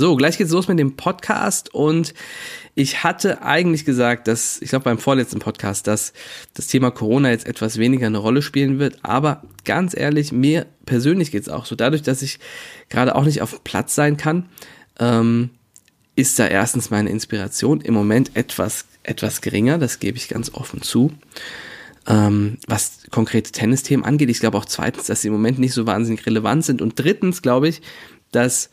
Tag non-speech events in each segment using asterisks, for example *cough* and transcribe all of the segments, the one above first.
So, gleich geht's los mit dem Podcast und ich hatte eigentlich gesagt, dass, ich glaube beim vorletzten Podcast, dass das Thema Corona jetzt etwas weniger eine Rolle spielen wird, aber ganz ehrlich, mir persönlich geht's auch so. Dadurch, dass ich gerade auch nicht auf dem Platz sein kann, ähm, ist da erstens meine Inspiration im Moment etwas, etwas geringer, das gebe ich ganz offen zu. Ähm, was konkrete Tennisthemen angeht. Ich glaube auch zweitens, dass sie im Moment nicht so wahnsinnig relevant sind. Und drittens glaube ich, dass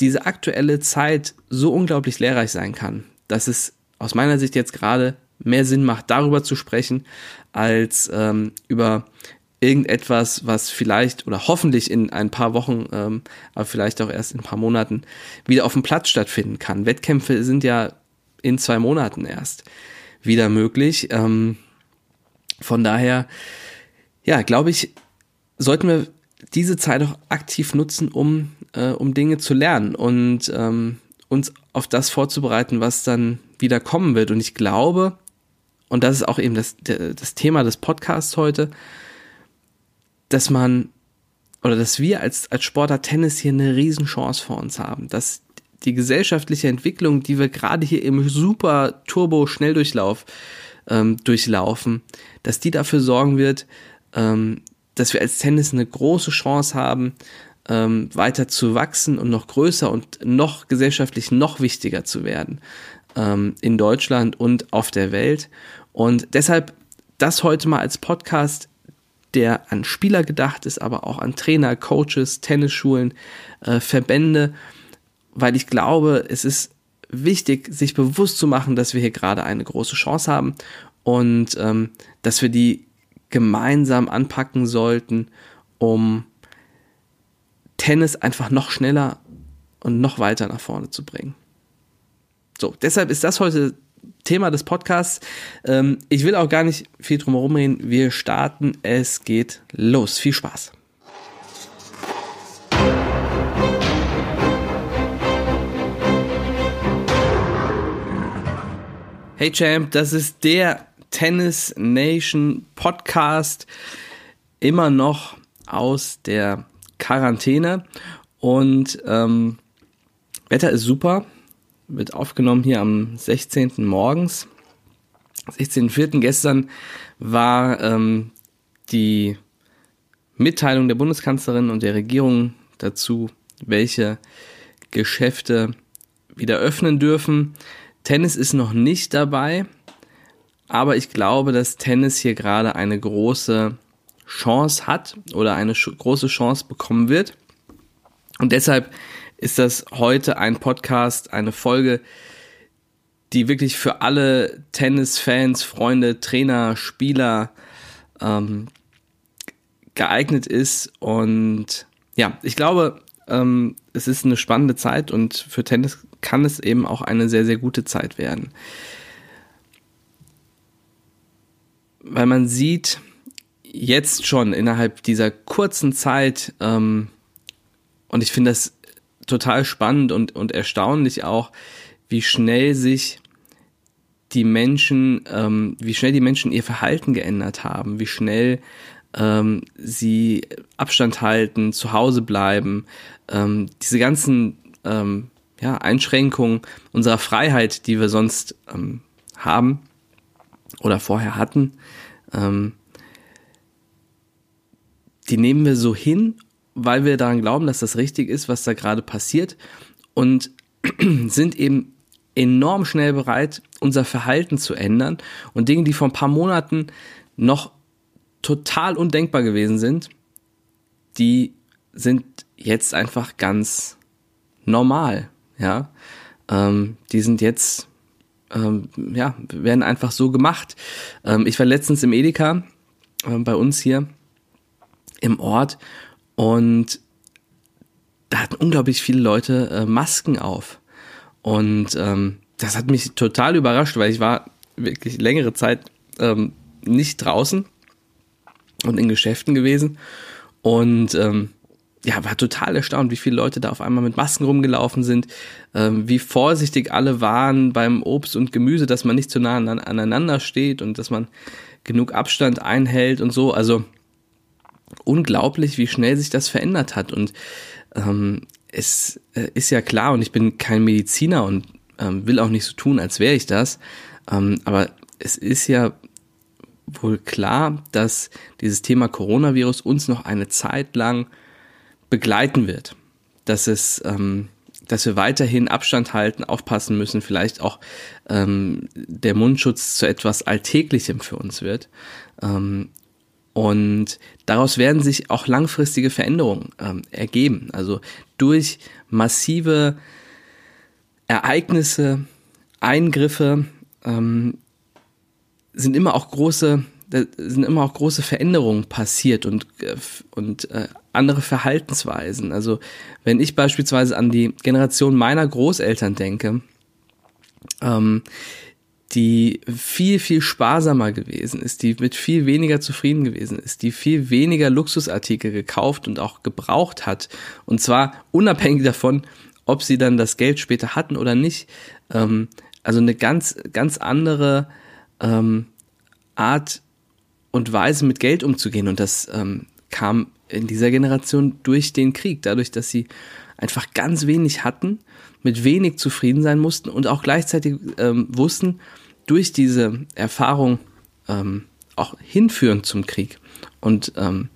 diese aktuelle Zeit so unglaublich lehrreich sein kann, dass es aus meiner Sicht jetzt gerade mehr Sinn macht, darüber zu sprechen, als ähm, über irgendetwas, was vielleicht oder hoffentlich in ein paar Wochen, ähm, aber vielleicht auch erst in ein paar Monaten wieder auf dem Platz stattfinden kann. Wettkämpfe sind ja in zwei Monaten erst wieder möglich. Ähm, von daher, ja, glaube ich, sollten wir diese Zeit auch aktiv nutzen, um äh, um Dinge zu lernen und ähm, uns auf das vorzubereiten, was dann wieder kommen wird. Und ich glaube, und das ist auch eben das, das Thema des Podcasts heute, dass man oder dass wir als, als Sportler Tennis hier eine Riesenchance vor uns haben, dass die gesellschaftliche Entwicklung, die wir gerade hier im super Turbo-Schnelldurchlauf ähm, durchlaufen, dass die dafür sorgen wird, ähm, dass wir als Tennis eine große Chance haben, ähm, weiter zu wachsen und noch größer und noch gesellschaftlich noch wichtiger zu werden ähm, in Deutschland und auf der Welt. Und deshalb das heute mal als Podcast, der an Spieler gedacht ist, aber auch an Trainer, Coaches, Tennisschulen, äh, Verbände, weil ich glaube, es ist wichtig, sich bewusst zu machen, dass wir hier gerade eine große Chance haben und ähm, dass wir die gemeinsam anpacken sollten, um Tennis einfach noch schneller und noch weiter nach vorne zu bringen. So, deshalb ist das heute Thema des Podcasts. Ähm, ich will auch gar nicht viel drum herum reden. Wir starten. Es geht los. Viel Spaß. Hey Champ, das ist der Tennis Nation Podcast. Immer noch aus der Quarantäne und ähm, Wetter ist super. Wird aufgenommen hier am 16. morgens. 16.04. gestern war ähm, die Mitteilung der Bundeskanzlerin und der Regierung dazu, welche Geschäfte wieder öffnen dürfen. Tennis ist noch nicht dabei, aber ich glaube, dass Tennis hier gerade eine große Chance hat oder eine große Chance bekommen wird. Und deshalb ist das heute ein Podcast, eine Folge, die wirklich für alle Tennisfans, Freunde, Trainer, Spieler ähm, geeignet ist. Und ja, ich glaube, ähm, es ist eine spannende Zeit und für Tennis kann es eben auch eine sehr, sehr gute Zeit werden. Weil man sieht, jetzt schon innerhalb dieser kurzen Zeit, ähm, und ich finde das total spannend und, und erstaunlich auch, wie schnell sich die Menschen, ähm, wie schnell die Menschen ihr Verhalten geändert haben, wie schnell ähm, sie Abstand halten, zu Hause bleiben, ähm, diese ganzen ähm, ja, Einschränkungen unserer Freiheit, die wir sonst ähm, haben oder vorher hatten, ähm, die nehmen wir so hin, weil wir daran glauben, dass das richtig ist, was da gerade passiert und *clears throat* sind eben enorm schnell bereit, unser Verhalten zu ändern und Dinge, die vor ein paar Monaten noch total undenkbar gewesen sind, die sind jetzt einfach ganz normal, ja. Ähm, die sind jetzt, ähm, ja, werden einfach so gemacht. Ähm, ich war letztens im Edeka äh, bei uns hier im Ort und da hatten unglaublich viele Leute äh, Masken auf. Und ähm, das hat mich total überrascht, weil ich war wirklich längere Zeit ähm, nicht draußen und in Geschäften gewesen. Und ähm, ja, war total erstaunt, wie viele Leute da auf einmal mit Masken rumgelaufen sind, ähm, wie vorsichtig alle waren beim Obst und Gemüse, dass man nicht zu nah aneinander steht und dass man genug Abstand einhält und so. Also unglaublich, wie schnell sich das verändert hat. Und ähm, es äh, ist ja klar, und ich bin kein Mediziner und ähm, will auch nicht so tun, als wäre ich das, ähm, aber es ist ja wohl klar, dass dieses Thema Coronavirus uns noch eine Zeit lang begleiten wird. Dass es, ähm, dass wir weiterhin Abstand halten, aufpassen müssen, vielleicht auch ähm, der Mundschutz zu etwas Alltäglichem für uns wird. Ähm, und daraus werden sich auch langfristige Veränderungen ähm, ergeben. Also durch massive Ereignisse, Eingriffe ähm, sind immer auch große sind immer auch große Veränderungen passiert und, äh, und äh, andere Verhaltensweisen. Also wenn ich beispielsweise an die Generation meiner Großeltern denke, ähm, die viel, viel sparsamer gewesen ist, die mit viel weniger zufrieden gewesen ist, die viel weniger Luxusartikel gekauft und auch gebraucht hat. Und zwar unabhängig davon, ob sie dann das Geld später hatten oder nicht. Ähm, also eine ganz, ganz andere ähm, Art und Weise mit Geld umzugehen. Und das ähm, kam in dieser Generation durch den Krieg, dadurch, dass sie einfach ganz wenig hatten, mit wenig zufrieden sein mussten und auch gleichzeitig ähm, wussten, durch diese Erfahrung ähm, auch hinführen zum Krieg und, ähm,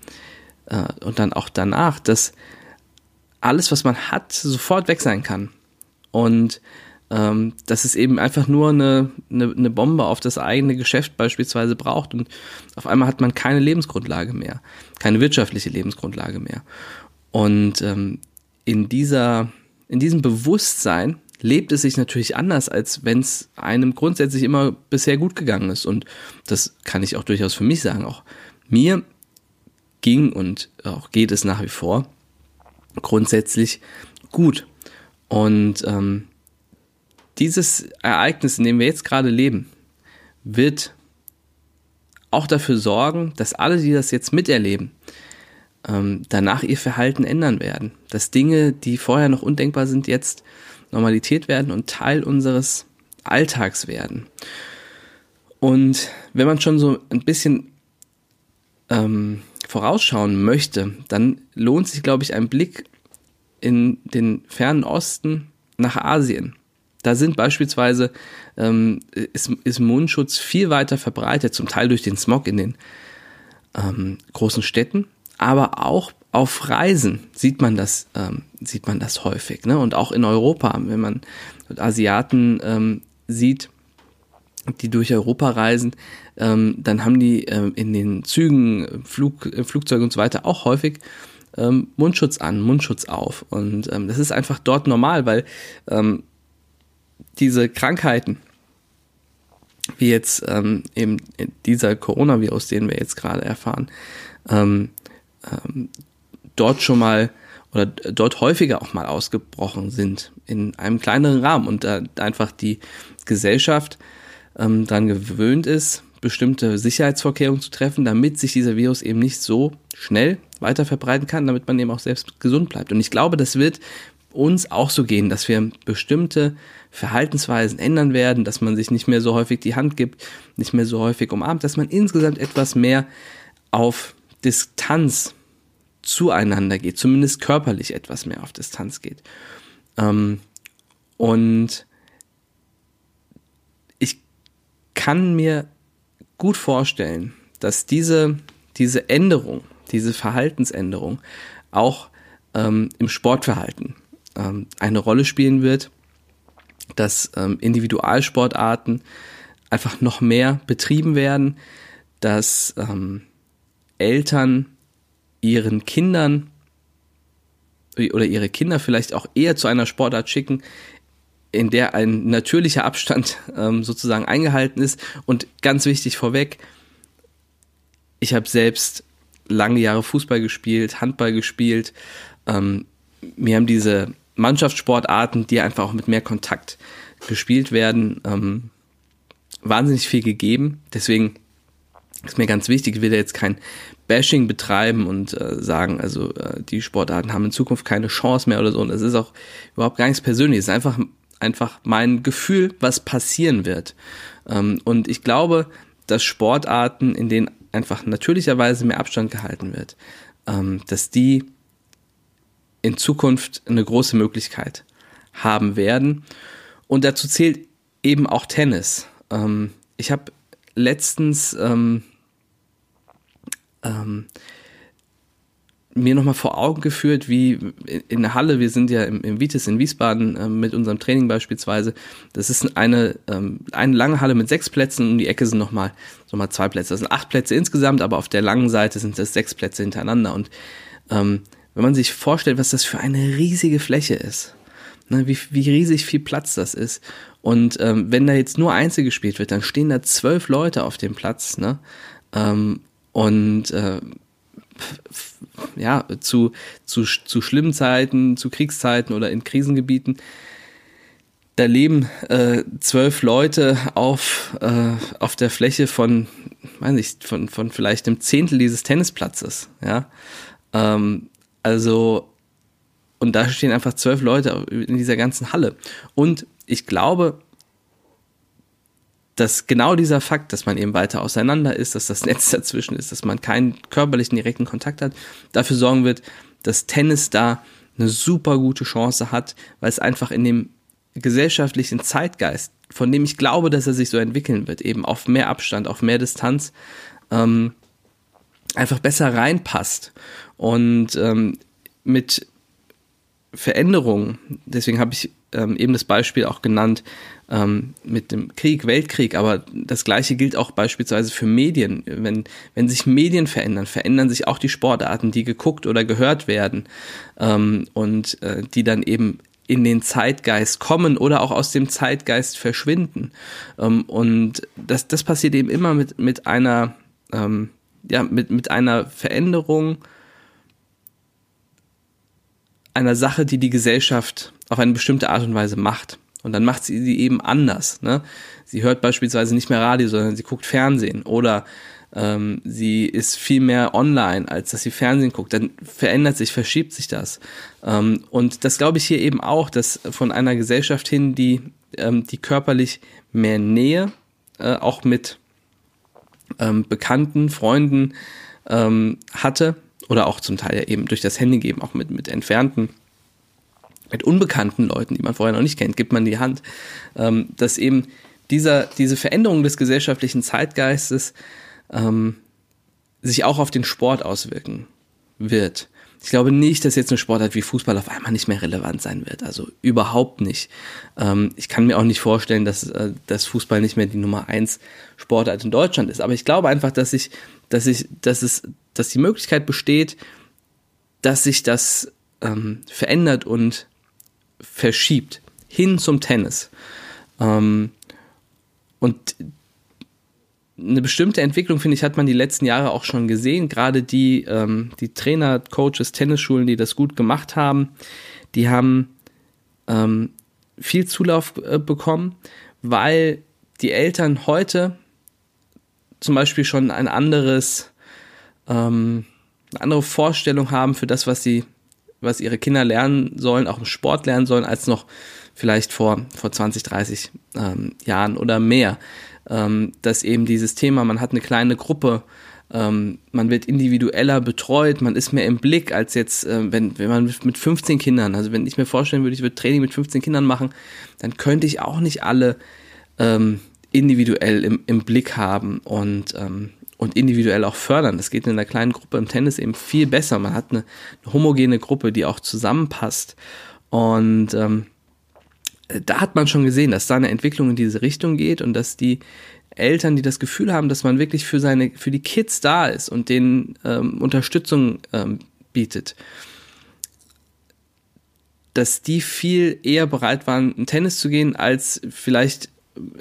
äh, und dann auch danach, dass alles, was man hat, sofort weg sein kann. Und ähm, dass es eben einfach nur eine, eine, eine Bombe auf das eigene Geschäft beispielsweise braucht und auf einmal hat man keine Lebensgrundlage mehr, keine wirtschaftliche Lebensgrundlage mehr. Und ähm, in dieser, in diesem Bewusstsein lebt es sich natürlich anders, als wenn es einem grundsätzlich immer bisher gut gegangen ist. Und das kann ich auch durchaus für mich sagen. Auch mir ging und auch geht es nach wie vor grundsätzlich gut. Und ähm, dieses Ereignis, in dem wir jetzt gerade leben, wird auch dafür sorgen, dass alle, die das jetzt miterleben, ähm, danach ihr Verhalten ändern werden. Dass Dinge, die vorher noch undenkbar sind, jetzt Normalität werden und Teil unseres Alltags werden. Und wenn man schon so ein bisschen ähm, vorausschauen möchte, dann lohnt sich, glaube ich, ein Blick in den fernen Osten nach Asien. Da sind beispielsweise, ähm, ist, ist Mundschutz viel weiter verbreitet, zum Teil durch den Smog in den ähm, großen Städten, aber auch auf Reisen sieht man das, ähm, sieht man das häufig. Ne? Und auch in Europa, wenn man Asiaten ähm, sieht, die durch Europa reisen, ähm, dann haben die ähm, in den Zügen, Flug, äh, Flugzeugen und so weiter auch häufig ähm, Mundschutz an, Mundschutz auf. Und ähm, das ist einfach dort normal, weil ähm, diese Krankheiten, wie jetzt ähm, eben dieser Coronavirus, den wir jetzt gerade erfahren, ähm, ähm, dort schon mal oder dort häufiger auch mal ausgebrochen sind in einem kleineren Rahmen und da einfach die Gesellschaft ähm, daran gewöhnt ist, bestimmte Sicherheitsvorkehrungen zu treffen, damit sich dieser Virus eben nicht so schnell weiter verbreiten kann, damit man eben auch selbst gesund bleibt. Und ich glaube, das wird uns auch so gehen, dass wir bestimmte Verhaltensweisen ändern werden, dass man sich nicht mehr so häufig die Hand gibt, nicht mehr so häufig umarmt, dass man insgesamt etwas mehr auf Distanz zueinander geht, zumindest körperlich etwas mehr auf Distanz geht. Ähm, und ich kann mir gut vorstellen, dass diese, diese Änderung, diese Verhaltensänderung auch ähm, im Sportverhalten ähm, eine Rolle spielen wird, dass ähm, Individualsportarten einfach noch mehr betrieben werden, dass ähm, Eltern ihren Kindern oder ihre Kinder vielleicht auch eher zu einer Sportart schicken, in der ein natürlicher Abstand ähm, sozusagen eingehalten ist. Und ganz wichtig vorweg, ich habe selbst lange Jahre Fußball gespielt, Handball gespielt. Ähm, mir haben diese Mannschaftssportarten, die einfach auch mit mehr Kontakt gespielt werden, ähm, wahnsinnig viel gegeben. Deswegen ist mir ganz wichtig, ich will da jetzt kein Bashing betreiben und äh, sagen, also äh, die Sportarten haben in Zukunft keine Chance mehr oder so. Und das ist auch überhaupt gar nichts Persönliches. Es ist einfach, einfach mein Gefühl, was passieren wird. Ähm, und ich glaube, dass Sportarten, in denen einfach natürlicherweise mehr Abstand gehalten wird, ähm, dass die in Zukunft eine große Möglichkeit haben werden. Und dazu zählt eben auch Tennis. Ähm, ich habe letztens ähm, ähm, mir nochmal vor Augen geführt, wie in der Halle, wir sind ja im, im Vitis in Wiesbaden äh, mit unserem Training beispielsweise, das ist eine, ähm, eine lange Halle mit sechs Plätzen, um die Ecke sind nochmal noch mal zwei Plätze. Das sind acht Plätze insgesamt, aber auf der langen Seite sind das sechs Plätze hintereinander. Und ähm, wenn man sich vorstellt, was das für eine riesige Fläche ist, ne, wie, wie riesig viel Platz das ist. Und ähm, wenn da jetzt nur Einzel gespielt wird, dann stehen da zwölf Leute auf dem Platz, ne? Ähm, und äh, ja, zu, zu, zu schlimmen Zeiten, zu Kriegszeiten oder in Krisengebieten, da leben äh, zwölf Leute auf, äh, auf der Fläche von, weiß nicht, von, von vielleicht einem Zehntel dieses Tennisplatzes, ja. Ähm, also, und da stehen einfach zwölf Leute in dieser ganzen Halle. Und ich glaube, dass genau dieser Fakt, dass man eben weiter auseinander ist, dass das *laughs* Netz dazwischen ist, dass man keinen körperlichen direkten Kontakt hat, dafür sorgen wird, dass Tennis da eine super gute Chance hat, weil es einfach in dem gesellschaftlichen Zeitgeist, von dem ich glaube, dass er sich so entwickeln wird, eben auf mehr Abstand, auf mehr Distanz, ähm, einfach besser reinpasst. Und ähm, mit Veränderungen, deswegen habe ich ähm, eben das Beispiel auch genannt ähm, mit dem Krieg, Weltkrieg, aber das gleiche gilt auch beispielsweise für Medien. Wenn, wenn sich Medien verändern, verändern sich auch die Sportarten, die geguckt oder gehört werden ähm, und äh, die dann eben in den Zeitgeist kommen oder auch aus dem Zeitgeist verschwinden. Ähm, und das, das passiert eben immer mit, mit einer, ähm, ja, mit, mit einer Veränderung einer Sache, die die Gesellschaft auf eine bestimmte Art und Weise macht. Und dann macht sie sie eben anders. Ne? Sie hört beispielsweise nicht mehr Radio, sondern sie guckt Fernsehen oder ähm, sie ist viel mehr online, als dass sie Fernsehen guckt. Dann verändert sich, verschiebt sich das. Ähm, und das glaube ich hier eben auch, dass von einer Gesellschaft hin, die, ähm, die körperlich mehr Nähe, äh, auch mit ähm, Bekannten, Freunden ähm, hatte, oder auch zum Teil ja eben durch das Handy geben, auch mit, mit entfernten mit unbekannten Leuten, die man vorher noch nicht kennt, gibt man die Hand, ähm, dass eben dieser, diese Veränderung des gesellschaftlichen Zeitgeistes ähm, sich auch auf den Sport auswirken wird. Ich glaube nicht, dass jetzt eine Sportart wie Fußball auf einmal nicht mehr relevant sein wird. Also überhaupt nicht. Ähm, ich kann mir auch nicht vorstellen, dass, äh, dass Fußball nicht mehr die Nummer eins Sportart in Deutschland ist. Aber ich glaube einfach, dass ich, dass ich, dass es, dass die Möglichkeit besteht, dass sich das ähm, verändert und verschiebt hin zum Tennis. Ähm, und eine bestimmte Entwicklung, finde ich, hat man die letzten Jahre auch schon gesehen. Gerade die, ähm, die Trainer, Coaches, Tennisschulen, die das gut gemacht haben, die haben ähm, viel Zulauf äh, bekommen, weil die Eltern heute zum Beispiel schon ein anderes, ähm, eine andere Vorstellung haben für das, was sie was ihre Kinder lernen sollen, auch im Sport lernen sollen, als noch vielleicht vor, vor 20, 30 ähm, Jahren oder mehr. Ähm, dass eben dieses Thema, man hat eine kleine Gruppe, ähm, man wird individueller betreut, man ist mehr im Blick als jetzt, äh, wenn, wenn man mit 15 Kindern, also wenn ich mir vorstellen würde, ich würde Training mit 15 Kindern machen, dann könnte ich auch nicht alle ähm, individuell im, im Blick haben und ähm, und individuell auch fördern. Das geht in einer kleinen Gruppe im Tennis eben viel besser. Man hat eine, eine homogene Gruppe, die auch zusammenpasst. Und ähm, da hat man schon gesehen, dass da eine Entwicklung in diese Richtung geht und dass die Eltern, die das Gefühl haben, dass man wirklich für seine, für die Kids da ist und denen ähm, Unterstützung ähm, bietet, dass die viel eher bereit waren, in Tennis zu gehen, als vielleicht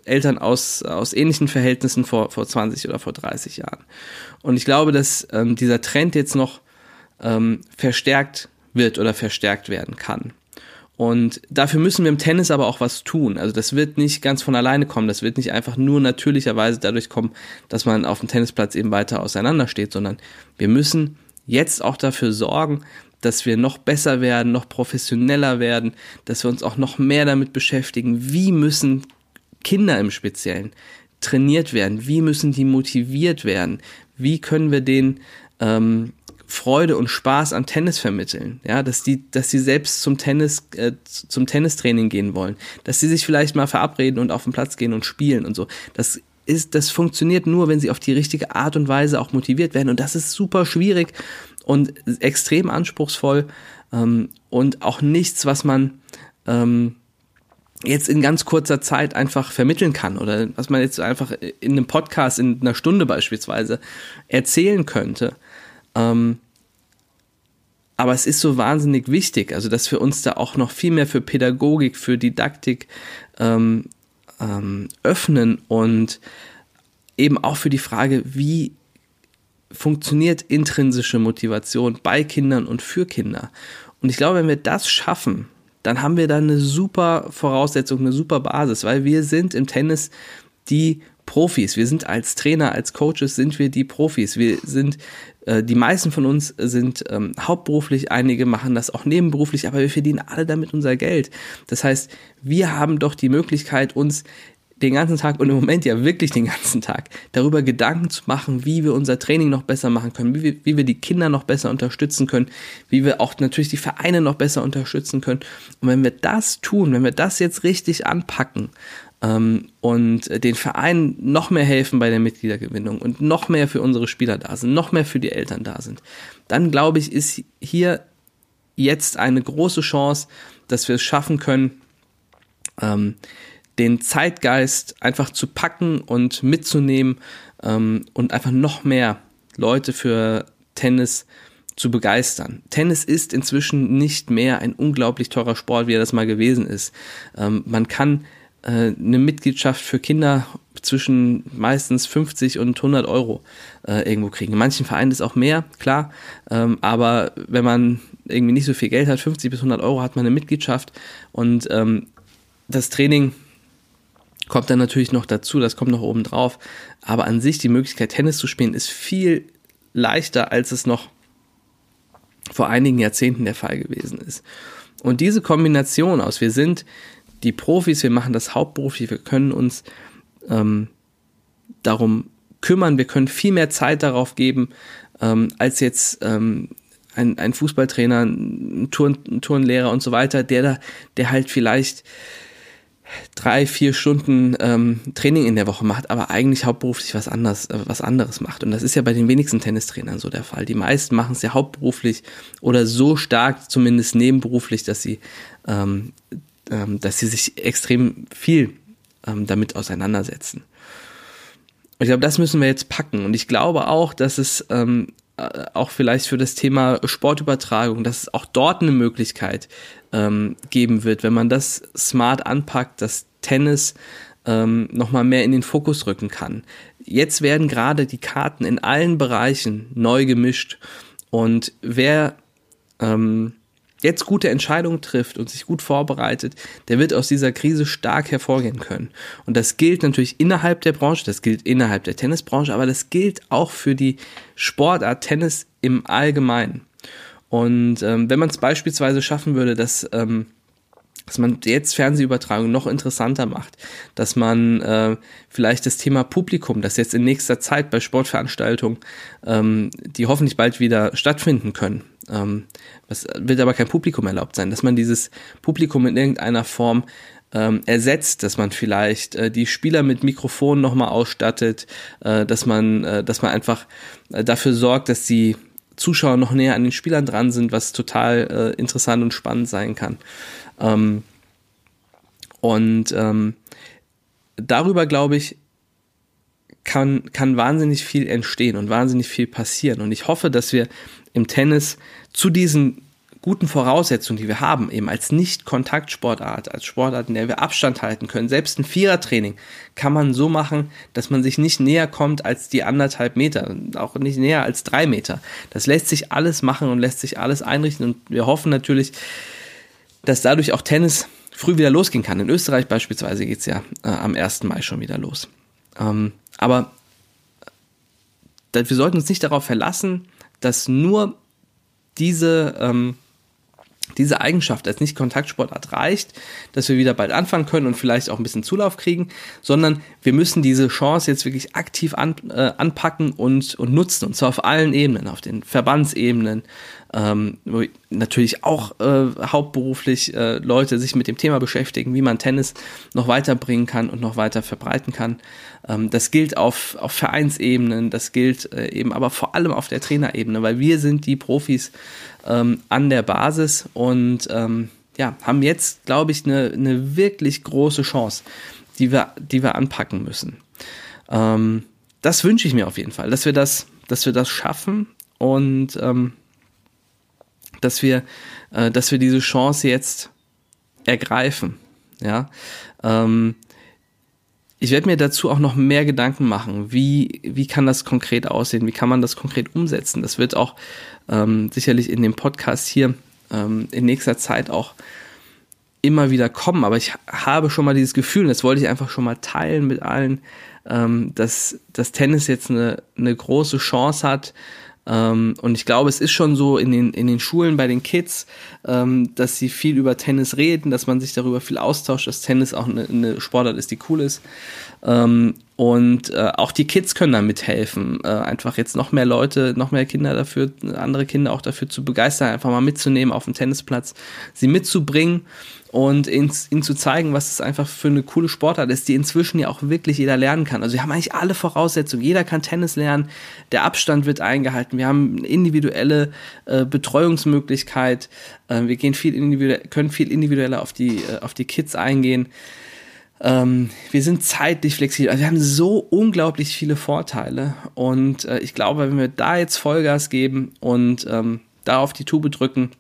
Eltern aus, aus ähnlichen Verhältnissen vor, vor 20 oder vor 30 Jahren. Und ich glaube, dass ähm, dieser Trend jetzt noch ähm, verstärkt wird oder verstärkt werden kann. Und dafür müssen wir im Tennis aber auch was tun. Also das wird nicht ganz von alleine kommen. Das wird nicht einfach nur natürlicherweise dadurch kommen, dass man auf dem Tennisplatz eben weiter auseinander steht, sondern wir müssen jetzt auch dafür sorgen, dass wir noch besser werden, noch professioneller werden, dass wir uns auch noch mehr damit beschäftigen, wie müssen Kinder im Speziellen trainiert werden? Wie müssen die motiviert werden? Wie können wir denen ähm, Freude und Spaß an Tennis vermitteln, ja, dass die, dass sie selbst zum Tennis, äh, zum Tennistraining gehen wollen, dass sie sich vielleicht mal verabreden und auf den Platz gehen und spielen und so. Das ist, das funktioniert nur, wenn sie auf die richtige Art und Weise auch motiviert werden und das ist super schwierig und extrem anspruchsvoll ähm, und auch nichts, was man ähm, jetzt in ganz kurzer Zeit einfach vermitteln kann oder was man jetzt einfach in einem Podcast in einer Stunde beispielsweise erzählen könnte. Ähm, aber es ist so wahnsinnig wichtig, also dass wir uns da auch noch viel mehr für Pädagogik, für Didaktik ähm, ähm, öffnen und eben auch für die Frage, wie funktioniert intrinsische Motivation bei Kindern und für Kinder. Und ich glaube, wenn wir das schaffen, dann haben wir da eine super Voraussetzung, eine super Basis, weil wir sind im Tennis die Profis. Wir sind als Trainer, als Coaches sind wir die Profis. Wir sind, äh, die meisten von uns sind ähm, hauptberuflich, einige machen das auch nebenberuflich, aber wir verdienen alle damit unser Geld. Das heißt, wir haben doch die Möglichkeit, uns den ganzen Tag und im Moment ja wirklich den ganzen Tag darüber Gedanken zu machen, wie wir unser Training noch besser machen können, wie wir, wie wir die Kinder noch besser unterstützen können, wie wir auch natürlich die Vereine noch besser unterstützen können. Und wenn wir das tun, wenn wir das jetzt richtig anpacken ähm, und den Vereinen noch mehr helfen bei der Mitgliedergewinnung und noch mehr für unsere Spieler da sind, noch mehr für die Eltern da sind, dann glaube ich, ist hier jetzt eine große Chance, dass wir es schaffen können, ähm, den Zeitgeist einfach zu packen und mitzunehmen ähm, und einfach noch mehr Leute für Tennis zu begeistern. Tennis ist inzwischen nicht mehr ein unglaublich teurer Sport, wie er das mal gewesen ist. Ähm, man kann äh, eine Mitgliedschaft für Kinder zwischen meistens 50 und 100 Euro äh, irgendwo kriegen. In manchen Vereinen ist auch mehr, klar, ähm, aber wenn man irgendwie nicht so viel Geld hat, 50 bis 100 Euro hat man eine Mitgliedschaft und ähm, das Training kommt dann natürlich noch dazu, das kommt noch oben drauf. Aber an sich die Möglichkeit, Tennis zu spielen, ist viel leichter, als es noch vor einigen Jahrzehnten der Fall gewesen ist. Und diese Kombination aus, wir sind die Profis, wir machen das hauptberuflich, wir können uns ähm, darum kümmern, wir können viel mehr Zeit darauf geben, ähm, als jetzt ähm, ein, ein Fußballtrainer, ein, Turn, ein Turnlehrer und so weiter, der da, der halt vielleicht drei, vier Stunden ähm, Training in der Woche macht, aber eigentlich hauptberuflich was anderes, äh, was anderes macht. Und das ist ja bei den wenigsten Tennistrainern so der Fall. Die meisten machen es ja hauptberuflich oder so stark, zumindest nebenberuflich, dass sie, ähm, ähm, dass sie sich extrem viel ähm, damit auseinandersetzen. Und ich glaube, das müssen wir jetzt packen. Und ich glaube auch, dass es ähm, äh, auch vielleicht für das Thema Sportübertragung, dass es auch dort eine Möglichkeit ähm, geben wird, wenn man das smart anpackt, dass Tennis ähm, nochmal mehr in den Fokus rücken kann. Jetzt werden gerade die Karten in allen Bereichen neu gemischt und wer ähm, jetzt gute Entscheidungen trifft und sich gut vorbereitet, der wird aus dieser Krise stark hervorgehen können. Und das gilt natürlich innerhalb der Branche, das gilt innerhalb der Tennisbranche, aber das gilt auch für die Sportart Tennis im Allgemeinen. Und ähm, wenn man es beispielsweise schaffen würde, dass ähm, dass man jetzt Fernsehübertragung noch interessanter macht, dass man äh, vielleicht das Thema Publikum, das jetzt in nächster Zeit bei Sportveranstaltungen, ähm, die hoffentlich bald wieder stattfinden können, ähm, es wird aber kein Publikum erlaubt sein, dass man dieses Publikum in irgendeiner Form ähm, ersetzt, dass man vielleicht äh, die Spieler mit Mikrofonen nochmal ausstattet, äh, dass man, äh, dass man einfach äh, dafür sorgt, dass die Zuschauer noch näher an den Spielern dran sind, was total äh, interessant und spannend sein kann. Ähm, und ähm, darüber, glaube ich, kann, kann wahnsinnig viel entstehen und wahnsinnig viel passieren. Und ich hoffe, dass wir im Tennis zu diesen guten Voraussetzungen, die wir haben, eben als Nicht-Kontaktsportart, als Sportart, in der wir Abstand halten können. Selbst ein Vierertraining kann man so machen, dass man sich nicht näher kommt als die anderthalb Meter, auch nicht näher als drei Meter. Das lässt sich alles machen und lässt sich alles einrichten und wir hoffen natürlich, dass dadurch auch Tennis früh wieder losgehen kann. In Österreich beispielsweise geht's ja äh, am 1. Mai schon wieder los. Ähm, aber äh, wir sollten uns nicht darauf verlassen, dass nur diese, ähm, diese Eigenschaft als Nicht-Kontaktsportart reicht, dass wir wieder bald anfangen können und vielleicht auch ein bisschen Zulauf kriegen, sondern wir müssen diese Chance jetzt wirklich aktiv an, äh, anpacken und, und nutzen, und zwar auf allen Ebenen, auf den Verbandsebenen, ähm, natürlich auch äh, hauptberuflich äh, Leute sich mit dem Thema beschäftigen, wie man Tennis noch weiterbringen kann und noch weiter verbreiten kann. Ähm, das gilt auf, auf Vereinsebenen, das gilt äh, eben aber vor allem auf der Trainerebene, weil wir sind die Profis ähm, an der Basis und ähm, ja, haben jetzt, glaube ich, eine, eine wirklich große Chance, die wir, die wir anpacken müssen. Ähm, das wünsche ich mir auf jeden Fall, dass wir das, dass wir das schaffen und ähm, dass wir, äh, dass wir diese Chance jetzt ergreifen. Ja, ähm, ich werde mir dazu auch noch mehr Gedanken machen. Wie, wie kann das konkret aussehen? Wie kann man das konkret umsetzen? Das wird auch ähm, sicherlich in dem Podcast hier ähm, in nächster Zeit auch immer wieder kommen. Aber ich habe schon mal dieses Gefühl, das wollte ich einfach schon mal teilen mit allen, ähm, dass das Tennis jetzt eine, eine große Chance hat, ähm, und ich glaube, es ist schon so in den, in den Schulen bei den Kids, ähm, dass sie viel über Tennis reden, dass man sich darüber viel austauscht, dass Tennis auch eine, eine Sportart ist, die cool ist. Ähm, und äh, auch die Kids können da mithelfen, äh, einfach jetzt noch mehr Leute, noch mehr Kinder dafür, andere Kinder auch dafür zu begeistern, einfach mal mitzunehmen auf dem Tennisplatz, sie mitzubringen und ihnen, ihnen zu zeigen, was es einfach für eine coole Sportart ist, die inzwischen ja auch wirklich jeder lernen kann. Also wir haben eigentlich alle Voraussetzungen. Jeder kann Tennis lernen, der Abstand wird eingehalten, wir haben eine individuelle äh, Betreuungsmöglichkeit, äh, wir gehen viel individuell, können viel individueller auf die, äh, auf die Kids eingehen. Ähm, wir sind zeitlich flexibel. Also wir haben so unglaublich viele Vorteile. Und äh, ich glaube, wenn wir da jetzt Vollgas geben und ähm, da auf die Tube drücken,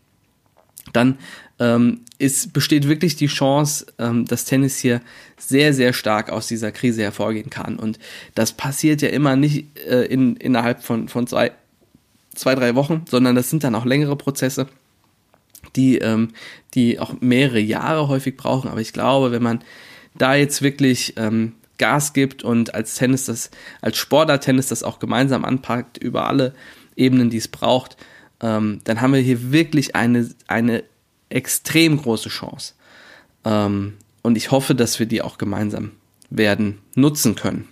dann ähm, ist, besteht wirklich die Chance, ähm, dass Tennis hier sehr, sehr stark aus dieser Krise hervorgehen kann. Und das passiert ja immer nicht äh, in, innerhalb von, von zwei, zwei, drei Wochen, sondern das sind dann auch längere Prozesse, die, ähm, die auch mehrere Jahre häufig brauchen. Aber ich glaube, wenn man da jetzt wirklich ähm, Gas gibt und als Tennis das, als Sportler Tennis das auch gemeinsam anpackt über alle Ebenen, die es braucht, ähm, dann haben wir hier wirklich eine, eine extrem große Chance. Ähm, und ich hoffe, dass wir die auch gemeinsam werden nutzen können.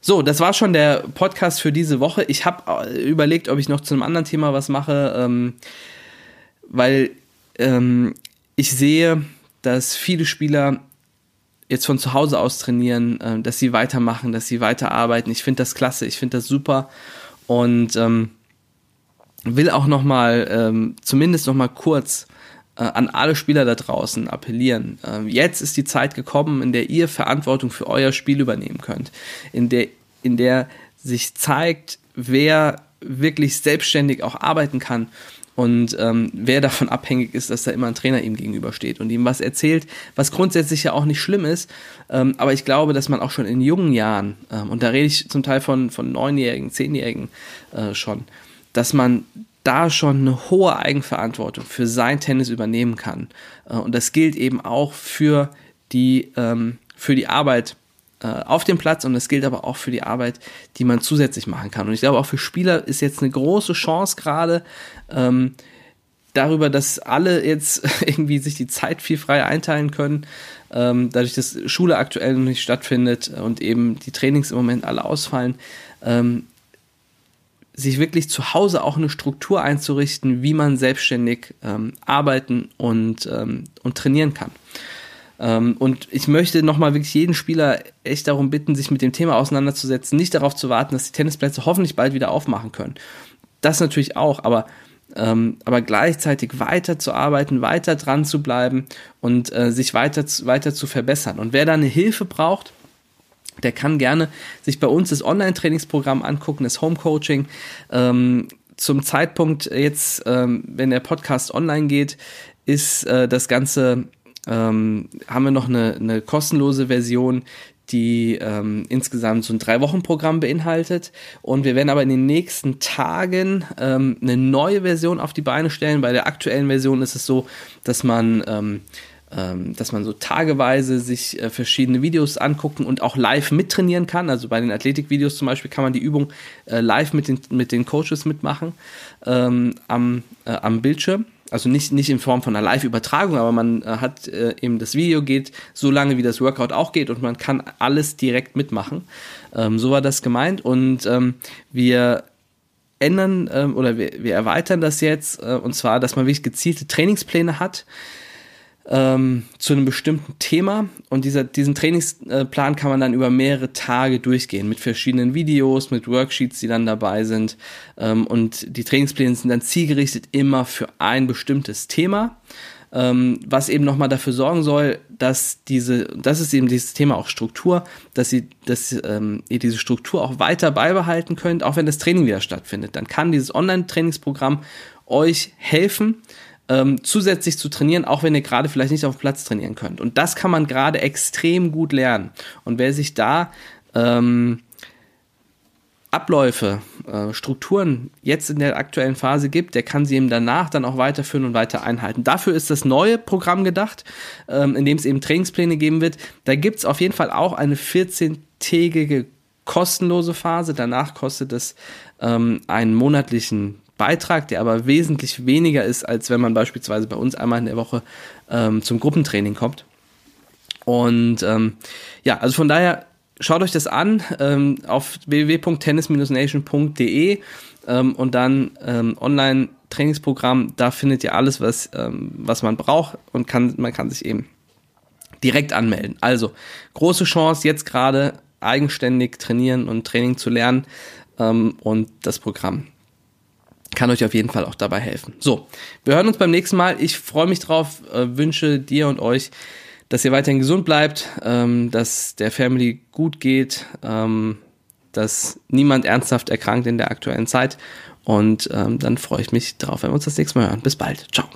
So, das war schon der Podcast für diese Woche. Ich habe äh, überlegt, ob ich noch zu einem anderen Thema was mache, ähm, weil ähm, ich sehe, dass viele Spieler jetzt von zu Hause aus trainieren, äh, dass sie weitermachen, dass sie weiterarbeiten. Ich finde das klasse, ich finde das super und ähm, will auch noch mal ähm, zumindest noch mal kurz äh, an alle Spieler da draußen appellieren. Ähm, jetzt ist die Zeit gekommen, in der ihr Verantwortung für euer Spiel übernehmen könnt, in der in der sich zeigt, wer wirklich selbstständig auch arbeiten kann und ähm, wer davon abhängig ist, dass da immer ein Trainer ihm gegenübersteht und ihm was erzählt, was grundsätzlich ja auch nicht schlimm ist, ähm, aber ich glaube, dass man auch schon in jungen Jahren, ähm, und da rede ich zum Teil von, von Neunjährigen, Zehnjährigen äh, schon, dass man da schon eine hohe Eigenverantwortung für sein Tennis übernehmen kann. Äh, und das gilt eben auch für die, ähm, für die Arbeit auf dem Platz und es gilt aber auch für die Arbeit, die man zusätzlich machen kann. Und ich glaube, auch für Spieler ist jetzt eine große Chance gerade ähm, darüber, dass alle jetzt *laughs* irgendwie sich die Zeit viel freier einteilen können, ähm, dadurch, dass Schule aktuell noch nicht stattfindet und eben die Trainings im Moment alle ausfallen. Ähm, sich wirklich zu Hause auch eine Struktur einzurichten, wie man selbstständig ähm, arbeiten und, ähm, und trainieren kann. Ähm, und ich möchte nochmal wirklich jeden Spieler echt darum bitten, sich mit dem Thema auseinanderzusetzen, nicht darauf zu warten, dass die Tennisplätze hoffentlich bald wieder aufmachen können. Das natürlich auch, aber ähm, aber gleichzeitig weiter zu arbeiten, weiter dran zu bleiben und äh, sich weiter, weiter zu verbessern. Und wer da eine Hilfe braucht, der kann gerne sich bei uns das Online-Trainingsprogramm angucken, das Home Coaching. Ähm, zum Zeitpunkt jetzt, ähm, wenn der Podcast online geht, ist äh, das Ganze ähm, haben wir noch eine, eine kostenlose Version, die ähm, insgesamt so ein Drei-Wochen-Programm beinhaltet. Und wir werden aber in den nächsten Tagen ähm, eine neue Version auf die Beine stellen. Bei der aktuellen Version ist es so, dass man ähm, ähm, dass man so tageweise sich äh, verschiedene Videos angucken und auch live mittrainieren kann. Also bei den Athletikvideos zum Beispiel kann man die Übung äh, live mit den, mit den Coaches mitmachen ähm, am, äh, am Bildschirm. Also nicht, nicht in Form von einer Live-Übertragung, aber man äh, hat äh, eben das Video geht so lange, wie das Workout auch geht und man kann alles direkt mitmachen. Ähm, so war das gemeint und ähm, wir ändern ähm, oder wir, wir erweitern das jetzt äh, und zwar, dass man wirklich gezielte Trainingspläne hat ähm, zu einem bestimmten Thema. Und dieser, diesen Trainingsplan kann man dann über mehrere Tage durchgehen mit verschiedenen Videos, mit Worksheets, die dann dabei sind. Ähm, und die Trainingspläne sind dann zielgerichtet immer für ein bestimmtes Thema. Ähm, was eben nochmal dafür sorgen soll, dass diese, das ist eben dieses Thema auch Struktur, dass, sie, dass ähm, ihr diese Struktur auch weiter beibehalten könnt, auch wenn das Training wieder stattfindet. Dann kann dieses Online-Trainingsprogramm euch helfen, ähm, zusätzlich zu trainieren, auch wenn ihr gerade vielleicht nicht auf dem Platz trainieren könnt. Und das kann man gerade extrem gut lernen. Und wer sich da ähm, Abläufe, äh, Strukturen jetzt in der aktuellen Phase gibt, der kann sie eben danach dann auch weiterführen und weiter einhalten. Dafür ist das neue Programm gedacht, ähm, in dem es eben Trainingspläne geben wird. Da gibt es auf jeden Fall auch eine 14-tägige kostenlose Phase. Danach kostet es ähm, einen monatlichen Beitrag, der aber wesentlich weniger ist, als wenn man beispielsweise bei uns einmal in der Woche ähm, zum Gruppentraining kommt. Und ähm, ja, also von daher schaut euch das an ähm, auf www.tennis-nation.de ähm, und dann ähm, online Trainingsprogramm. Da findet ihr alles, was, ähm, was man braucht und kann, man kann sich eben direkt anmelden. Also große Chance, jetzt gerade eigenständig trainieren und Training zu lernen ähm, und das Programm kann euch auf jeden Fall auch dabei helfen. So, wir hören uns beim nächsten Mal. Ich freue mich drauf, äh, wünsche dir und euch dass ihr weiterhin gesund bleibt, ähm, dass der Family gut geht, ähm, dass niemand ernsthaft erkrankt in der aktuellen Zeit. Und ähm, dann freue ich mich drauf, wenn wir uns das nächste Mal hören. Bis bald. Ciao.